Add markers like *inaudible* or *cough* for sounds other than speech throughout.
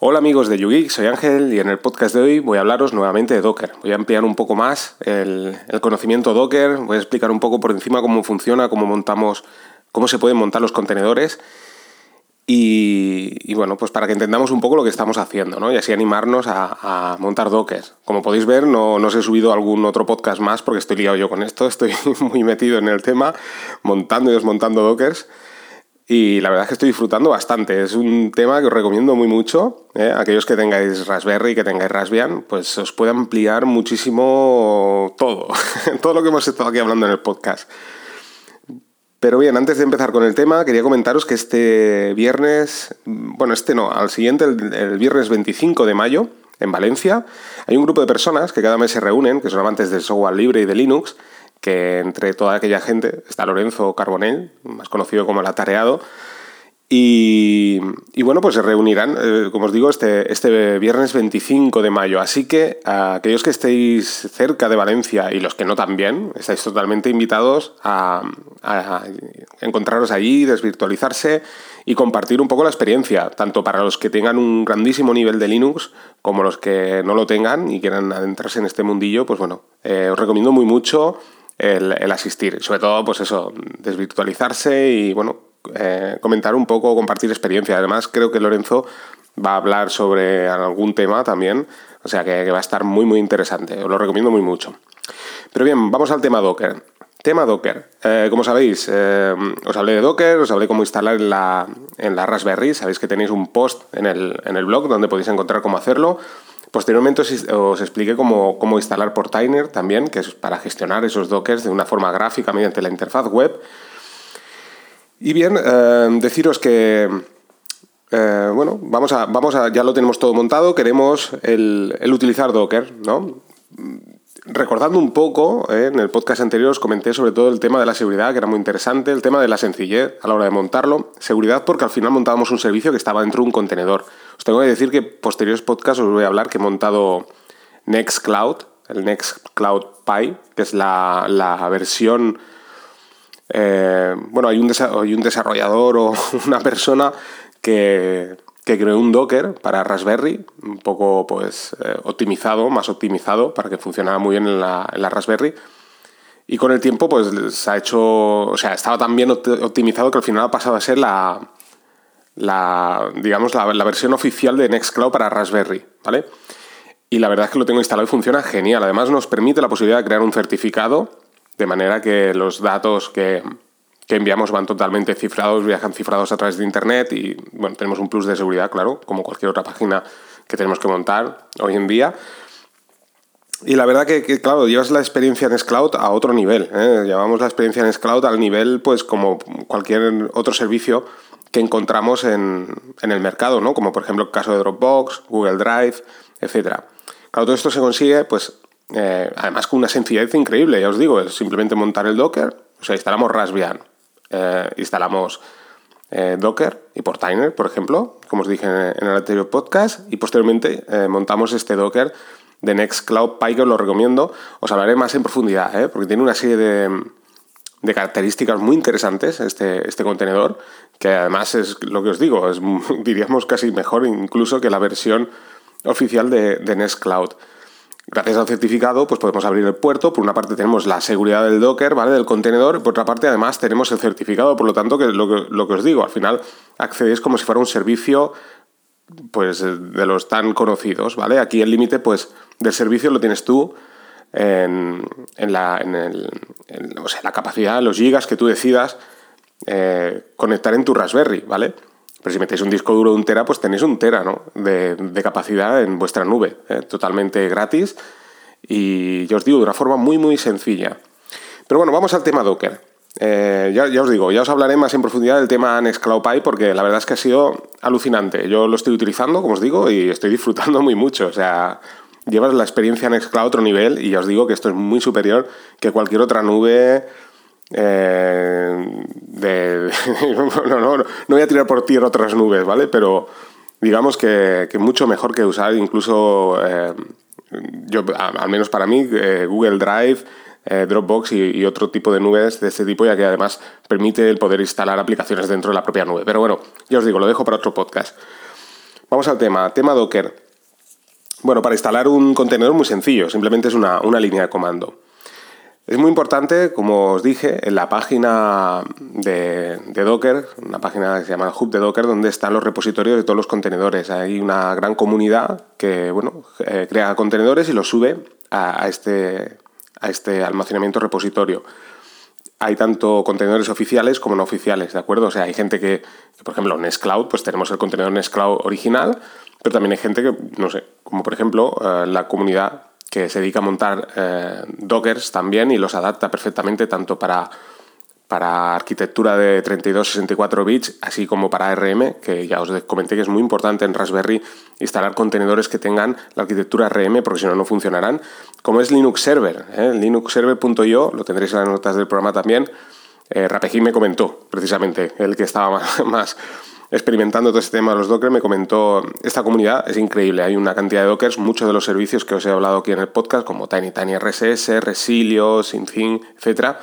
Hola amigos de YouGeek, soy Ángel y en el podcast de hoy voy a hablaros nuevamente de Docker. Voy a ampliar un poco más el, conocimiento Docker, voy a explicar un poco por encima cómo funciona, cómo montamos, cómo se pueden montar los contenedores y, bueno, pues para que entendamos un poco lo que estamos haciendo, ¿no? Y así animarnos a, montar Docker. Como podéis ver, no, no os he subido algún otro podcast más porque estoy liado yo con esto, estoy *laughs* muy metido en el tema, montando y desmontando Dockers. Y la verdad es que estoy disfrutando bastante. Es un tema que os recomiendo muy mucho. ¿eh? Aquellos que tengáis Raspberry, que tengáis Raspbian, pues os puede ampliar muchísimo todo. *laughs* todo lo que hemos estado aquí hablando en el podcast. Pero bien, antes de empezar con el tema, quería comentaros que este viernes, bueno, este no, al siguiente, el, viernes 25 de mayo, en Valencia, hay un grupo de personas que cada mes se reúnen, que son amantes del software libre y de Linux, que entre toda aquella gente está Lorenzo Carbonell, más conocido como el Atareado, y, bueno, pues se reunirán, eh, como os digo, este, este viernes 25 de mayo. Así que a aquellos que estéis cerca de Valencia y los que no también, estáis totalmente invitados a, encontraros allí, desvirtualizarse y compartir un poco la experiencia, tanto para los que tengan un grandísimo nivel de Linux como los que no lo tengan y quieran adentrarse en este mundillo. Pues bueno, eh, os recomiendo muy mucho el, el asistir. Sobre todo, pues eso, desvirtualizarse y bueno, eh, comentar un poco, compartir experiencia. Además, creo que Lorenzo va a hablar sobre algún tema también, o sea que, va a estar muy, muy interesante. Os lo recomiendo muy mucho. Pero bien, vamos al tema Docker. Tema Docker. Eh, como sabéis, eh, os hablé de Docker, os hablé cómo instalar en la, en la Raspberry. Sabéis que tenéis un post en el, en el blog donde podéis encontrar cómo hacerlo. Posteriormente os, expliqué cómo, cómo, instalar Portainer también, que es para gestionar esos dockers de una forma gráfica mediante la interfaz web. Y bien, eh, deciros que, eh, bueno, vamos a, vamos a, ya lo tenemos todo montado, queremos el, utilizar Docker, ¿no? Recordando un poco, eh, en el podcast anterior os comenté sobre todo el tema de la seguridad, que era muy interesante, el tema de la sencillez a la hora de montarlo. Seguridad porque al final montábamos un servicio que estaba dentro de un contenedor. Os tengo que decir que posteriores podcasts os voy a hablar que he montado Nextcloud, el Nextcloud Pi, que es la, la versión eh, bueno, hay un, hay un desarrollador o *laughs* una persona que, creó un Docker para Raspberry, un poco pues eh, optimizado, más optimizado, para que funcionara muy bien en la, Raspberry. Y con el tiempo, pues se ha hecho, o sea, estaba tan bien optimizado que al final ha pasado a ser la, la digamos, la, la, versión oficial de Nextcloud para Raspberry, ¿vale? Y la verdad es que lo tengo instalado y funciona genial. Además nos permite la posibilidad de crear un certificado de manera que los datos que, enviamos van totalmente cifrados, viajan cifrados a través de Internet y bueno, tenemos un plus de seguridad, claro, como cualquier otra página que tenemos que montar hoy en día. Y la verdad que, claro, llevas la experiencia en Scloud a otro nivel. ¿eh? Llevamos la experiencia en Scloud al nivel, pues como cualquier otro servicio que encontramos en, el mercado, ¿no? Como por ejemplo el caso de Dropbox, Google Drive, etc. Claro, todo esto se consigue, pues, eh, además con una sencillez increíble, ya os digo, es simplemente montar el Docker, o sea, instalamos Raspbian, eh, instalamos eh, Docker y Portainer, por ejemplo, como os dije en el anterior podcast, y posteriormente montamos este Docker de Nextcloud que os lo recomiendo. Os hablaré más en profundidad, porque tiene una serie de, características muy interesantes este, este contenedor, que además es lo que os digo, es, *laughs* diríamos casi mejor incluso que la versión oficial de, de Nextcloud. Gracias al certificado, pues podemos abrir el puerto. Por una parte tenemos la seguridad del Docker, ¿vale? Del contenedor. Por otra parte, además, tenemos el certificado. Por lo tanto, que lo, que lo que os digo, al final accedéis como si fuera un servicio pues de los tan conocidos, ¿vale? Aquí el límite, pues, del servicio lo tienes tú en, la, en, el, o sea, la capacidad, los gigas que tú decidas eh, conectar en tu Raspberry, ¿vale? Pero si metéis un disco duro de un tera, pues tenéis un tera ¿no? de, capacidad en vuestra nube, ¿eh? totalmente gratis y yo os digo de una forma muy muy sencilla. Pero bueno, vamos al tema Docker. Eh, ya, os digo, ya os hablaré más en profundidad del tema Nextcloud Pi porque la verdad es que ha sido alucinante. Yo lo estoy utilizando, como os digo, y estoy disfrutando muy mucho. O sea, llevas la experiencia Nextcloud a otro nivel y ya os digo que esto es muy superior que cualquier otra nube eh, *laughs* no, voy a tirar por tierra otras nubes, ¿vale? Pero digamos que, mucho mejor que usar incluso, eh, yo, al menos para mí, eh, Google Drive, Dropbox y, otro tipo de nubes de este tipo, ya que además permite el poder instalar aplicaciones dentro de la propia nube. Pero bueno, ya os digo, lo dejo para otro podcast. Vamos al tema, tema Docker. Bueno, para instalar un contenedor muy sencillo, simplemente es una, línea de comando. Es muy importante, como os dije, en la página de, Docker, una página que se llama Hub de Docker, donde están los repositorios de todos los contenedores. Hay una gran comunidad que bueno, eh, crea contenedores y los sube a, este, a este almacenamiento repositorio hay tanto contenedores oficiales como no oficiales, ¿de acuerdo? O sea, hay gente que, por ejemplo, en Nextcloud, pues tenemos el contenedor Nextcloud original, pero también hay gente que, no sé, como por ejemplo eh, la comunidad que se dedica a montar eh, Dockers también y los adapta perfectamente tanto para para arquitectura de 32-64 bits, así como para ARM, que ya os comenté que es muy importante en Raspberry instalar contenedores que tengan la arquitectura ARM, porque si no, no funcionarán, como es Linux Server. ¿eh? Linuxserver.io, lo tendréis en las notas del programa también, eh, me comentó, precisamente, el que estaba *laughs* más, experimentando todo este tema de los Docker, me comentó, esta comunidad es increíble, hay una cantidad de Dockers, muchos de los servicios que os he hablado aquí en el podcast, como Tiny Tiny RSS, Resilio, SyncThing, etcétera,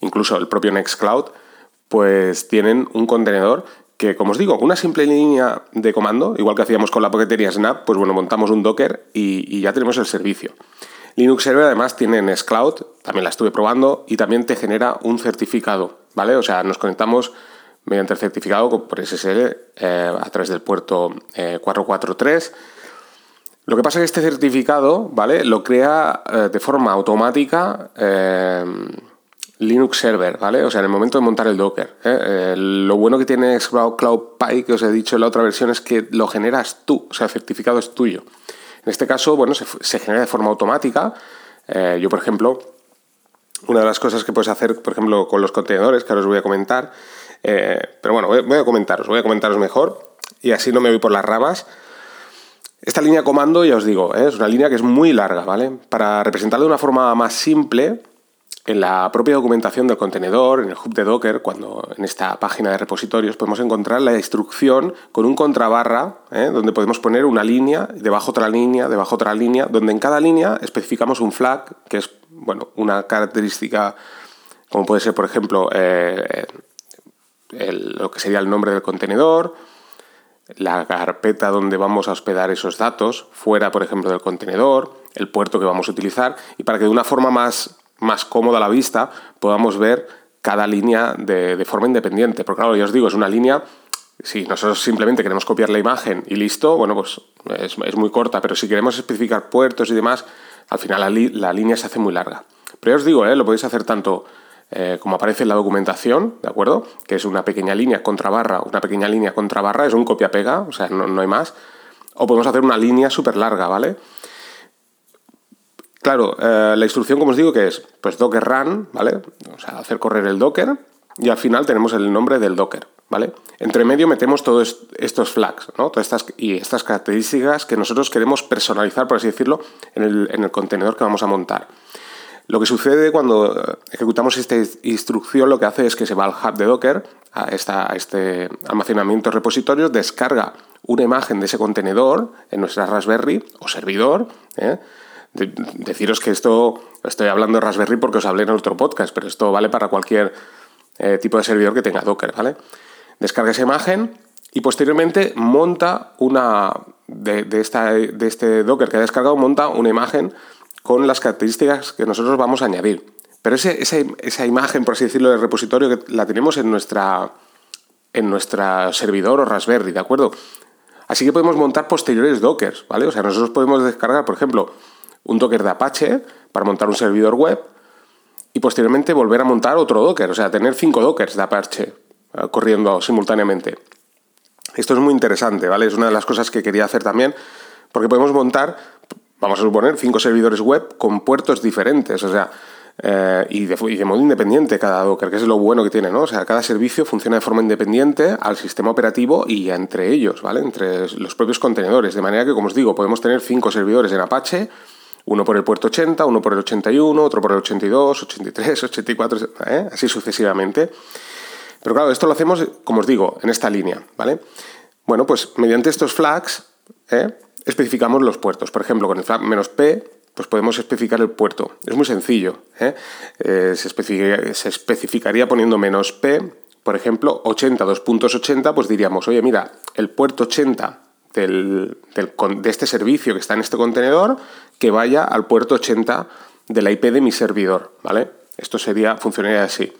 incluso el propio Nextcloud, pues tienen un contenedor que, como os digo, una simple línea de comando, igual que hacíamos con la paquetería Snap, pues bueno, montamos un Docker y, ya tenemos el servicio. Linux Server además tiene Nextcloud, también la estuve probando, y también te genera un certificado, ¿vale? O sea, nos conectamos mediante el certificado por SSL eh, a través del puerto 443. Eh, lo que pasa es que este certificado, ¿vale? Lo crea eh, de forma automática Linux Server, ¿vale? O sea, en el momento de montar el Docker. ¿eh? Eh, lo bueno que tiene Cloud, Pi, que os he dicho en la otra versión, es que lo generas tú, o sea, el certificado es tuyo. En este caso, bueno, se, genera de forma automática. Eh, yo, por ejemplo, una de las cosas que puedes hacer, por ejemplo, con los contenedores, que ahora os voy a comentar, pero bueno, voy, a comentaros, voy a comentaros mejor y así no me voy por las ramas. Esta línea comando, ya os digo, es una línea que es muy larga, ¿vale? Para representarla de una forma más simple, en la propia documentación del contenedor, en el hub de Docker, cuando en esta página de repositorios podemos encontrar la instrucción con un contrabarra, ¿eh? donde podemos poner una línea, debajo otra línea, debajo otra línea, donde en cada línea especificamos un flag, que es bueno, una característica como puede ser, por ejemplo, eh, lo que sería el nombre del contenedor, la carpeta donde vamos a hospedar esos datos, fuera, por ejemplo, del contenedor, el puerto que vamos a utilizar, y para que de una forma más más cómoda a la vista, podamos ver cada línea de, forma independiente. Porque claro, ya os digo, es una línea, si nosotros simplemente queremos copiar la imagen y listo, bueno, pues es, muy corta, pero si queremos especificar puertos y demás, al final la, línea se hace muy larga. Pero ya os digo, ¿eh? lo podéis hacer tanto eh, como aparece en la documentación, ¿de acuerdo? Que es una pequeña línea contra barra, una pequeña línea contra barra, es un copia-pega, o sea, no, no hay más. O podemos hacer una línea súper larga, ¿vale? Claro, eh, la instrucción, como os digo, que es pues docker run, ¿vale? O sea, hacer correr el docker y al final tenemos el nombre del docker, ¿vale? Entre medio metemos todos estos flags, ¿no? Todas estas y estas características que nosotros queremos personalizar, por así decirlo, en el, contenedor que vamos a montar. Lo que sucede cuando eh, ejecutamos esta instrucción, lo que hace es que se va al hub de Docker, a, a este almacenamiento de repositorios, descarga una imagen de ese contenedor en nuestra Raspberry o servidor, ¿eh? deciros que esto, estoy hablando de Raspberry porque os hablé en otro podcast, pero esto vale para cualquier eh, tipo de servidor que tenga Docker, ¿vale? Descarga esa imagen y posteriormente monta una, de, esta, de este Docker que ha descargado, monta una imagen con las características que nosotros vamos a añadir. Pero ese, esa, imagen, por así decirlo, del repositorio, que la tenemos en nuestra en nuestro servidor o Raspberry, ¿de acuerdo? Así que podemos montar posteriores Dockers, ¿vale? O sea, nosotros podemos descargar, por ejemplo, un Docker de Apache para montar un servidor web y posteriormente volver a montar otro Docker, o sea, tener cinco Dockers de Apache eh, corriendo simultáneamente. Esto es muy interesante, ¿vale? Es una de las cosas que quería hacer también, porque podemos montar, vamos a suponer, cinco servidores web con puertos diferentes, o sea, eh, y, de, modo independiente cada Docker, que es lo bueno que tiene, ¿no? O sea, cada servicio funciona de forma independiente al sistema operativo y entre ellos, ¿vale? Entre los propios contenedores, de manera que, como os digo, podemos tener cinco servidores en Apache, uno por el puerto 80, uno por el 81, otro por el 82, 83, 84, así sucesivamente. Pero claro, esto lo hacemos, como os digo, en esta línea, ¿vale? Bueno, pues mediante estos flags ¿eh? Especificamos los puertos. Por ejemplo, con el flag menos "-p", pues podemos especificar el puerto. Es muy sencillo. ¿eh? Eh, se, especificaría, se, especificaría, poniendo menos "-p", por ejemplo, 80, 2.80, pues diríamos, oye, mira, el puerto 80 de este servicio que está en este contenedor que vaya al puerto 80 de la IP de mi servidor, ¿vale? Esto sería, funcionaría así.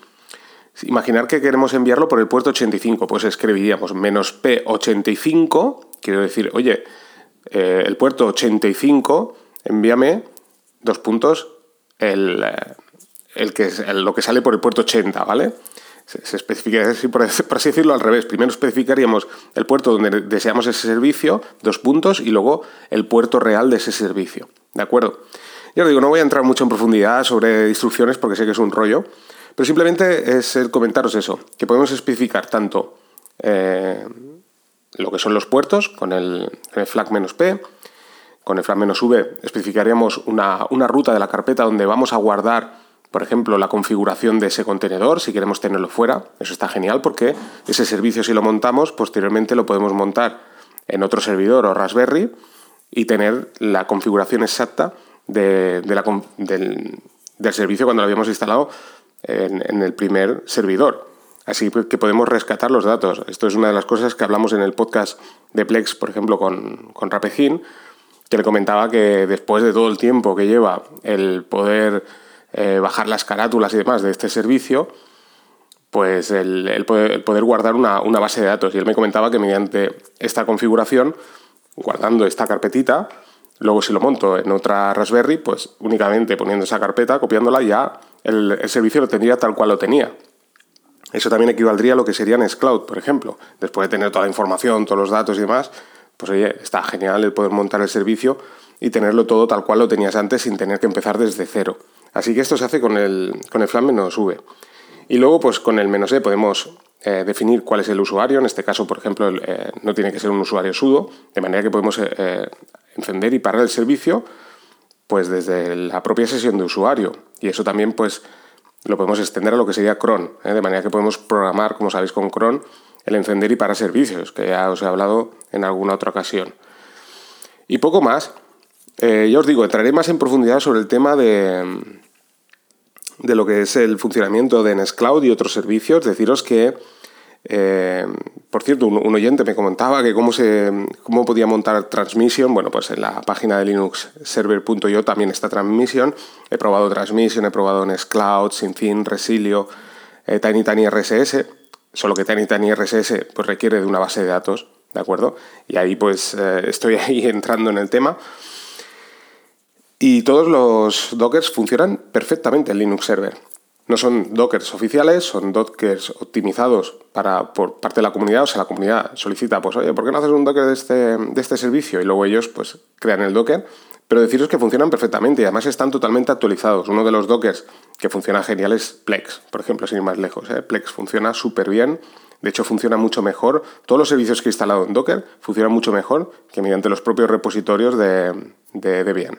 Imaginar que queremos enviarlo por el puerto 85, pues escribiríamos menos P85, quiero decir, oye, eh, el puerto 85, envíame dos puntos, el, eh, el que es lo que sale por el puerto 80, ¿vale? Se, especificaría así, por, así decirlo al revés. Primero especificaríamos el puerto donde deseamos ese servicio, dos puntos, y luego el puerto real de ese servicio. ¿De acuerdo? Ya os digo, no voy a entrar mucho en profundidad sobre instrucciones porque sé que es un rollo, pero simplemente es el comentaros eso, que podemos especificar tanto eh, lo que son los puertos con el, flag "-p", con el flag "-v", especificaríamos una, una ruta de la carpeta donde vamos a guardar por ejemplo, la configuración de ese contenedor, si queremos tenerlo fuera, eso está genial porque ese servicio si lo montamos, posteriormente lo podemos montar en otro servidor o Raspberry y tener la configuración exacta de, del, servicio cuando lo habíamos instalado en, el primer servidor. Así que podemos rescatar los datos. Esto es una de las cosas que hablamos en el podcast de Plex, por ejemplo, con, con que le comentaba que después de todo el tiempo que lleva el poder eh, bajar las carátulas y demás de este servicio, pues el, poder, guardar una, base de datos. Y él me comentaba que mediante esta configuración, guardando esta carpetita, luego si lo monto en otra Raspberry, pues únicamente poniendo esa carpeta, copiándola, ya el, servicio lo tendría tal cual lo tenía. Eso también equivaldría a lo que sería Nextcloud, por ejemplo. Después de tener toda la información, todos los datos y demás, pues oye, está genial el poder montar el servicio y tenerlo todo tal cual lo tenías antes sin tener que empezar desde cero. Así que esto se hace con el, con el flag menos V. Y luego, pues con el menos E podemos eh, definir cuál es el usuario. En este caso, por ejemplo, eh, no tiene que ser un usuario sudo, de manera que podemos eh, encender y parar el servicio pues desde la propia sesión de usuario. Y eso también pues lo podemos extender a lo que sería cron, de manera que podemos programar, como sabéis, con cron el encender y parar servicios, que ya os he hablado en alguna otra ocasión. Y poco más. ya os digo, entraré más en profundidad sobre el tema de, de lo que es el funcionamiento de Nextcloud y otros servicios, deciros que, eh, por cierto, un, oyente me comentaba que cómo, se, cómo podía montar Transmission. Bueno, pues en la página de linuxserver.io también está Transmission. He probado Transmission, he probado Nextcloud, Sinfin, Resilio, eh, Tiny Tiny RSS. Solo que Tiny Tiny RSS pues, requiere de una base de datos, ¿de acuerdo? Y ahí pues eh, estoy *laughs* ahí entrando en el tema. Y todos los dockers funcionan perfectamente en Linux Server. No son dockers oficiales, son dockers optimizados para, por parte de la comunidad. O sea, la comunidad solicita, pues, oye, ¿por qué no haces un docker de este, de este servicio? Y luego ellos, pues, crean el docker. Pero deciros que funcionan perfectamente y además están totalmente actualizados. Uno de los dockers que funciona genial es Plex, por ejemplo, sin ir más lejos. ¿eh? Plex funciona súper bien. De hecho, funciona mucho mejor. Todos los servicios que he instalado en Docker funcionan mucho mejor que mediante los propios repositorios de, de Debian.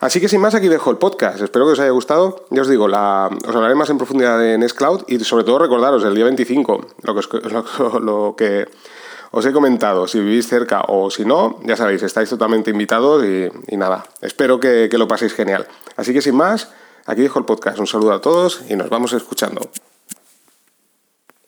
Así que sin más, aquí dejo el podcast. Espero que os haya gustado. Ya os digo, la, os hablaré más en profundidad de Nextcloud y sobre todo recordaros el día 25, *laughs* lo que, os he comentado. Si vivís cerca o si no, ya sabéis, estáis totalmente invitados y, nada, espero que, que lo paséis genial. Así que sin más, aquí dejo el podcast. Un saludo a todos y nos vamos escuchando.